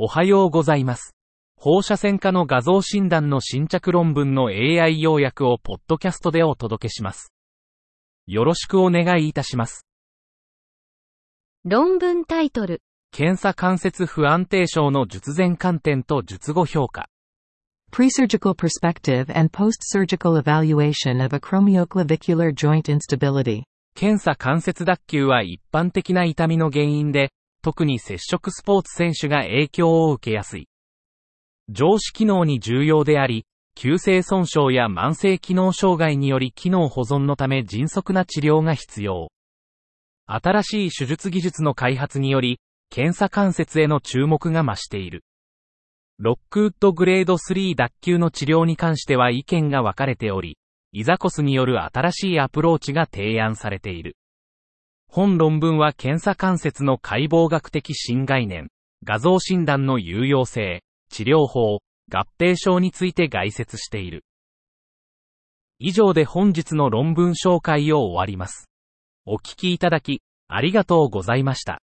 おはようございます。放射線科の画像診断の新着論文の AI 要約をポッドキャストでお届けします。よろしくお願いいたします。論文タイトル。検査関節不安定症の術前観点と術後評価。Presurgical perspective and post-surgical evaluation of acromioclavicular joint instability. 検査関節脱臼は一般的な痛みの原因で、特に接触スポーツ選手が影響を受けやすい。上肢機能に重要であり、急性損傷や慢性機能障害により機能保存のため迅速な治療が必要。新しい手術技術の開発により、検査関節への注目が増している。ロックウッドグレード3脱臼の治療に関しては意見が分かれており、イザコスによる新しいアプローチが提案されている。本論文は検査関節の解剖学的新概念、画像診断の有用性、治療法、合併症について概説している。以上で本日の論文紹介を終わります。お聞きいただき、ありがとうございました。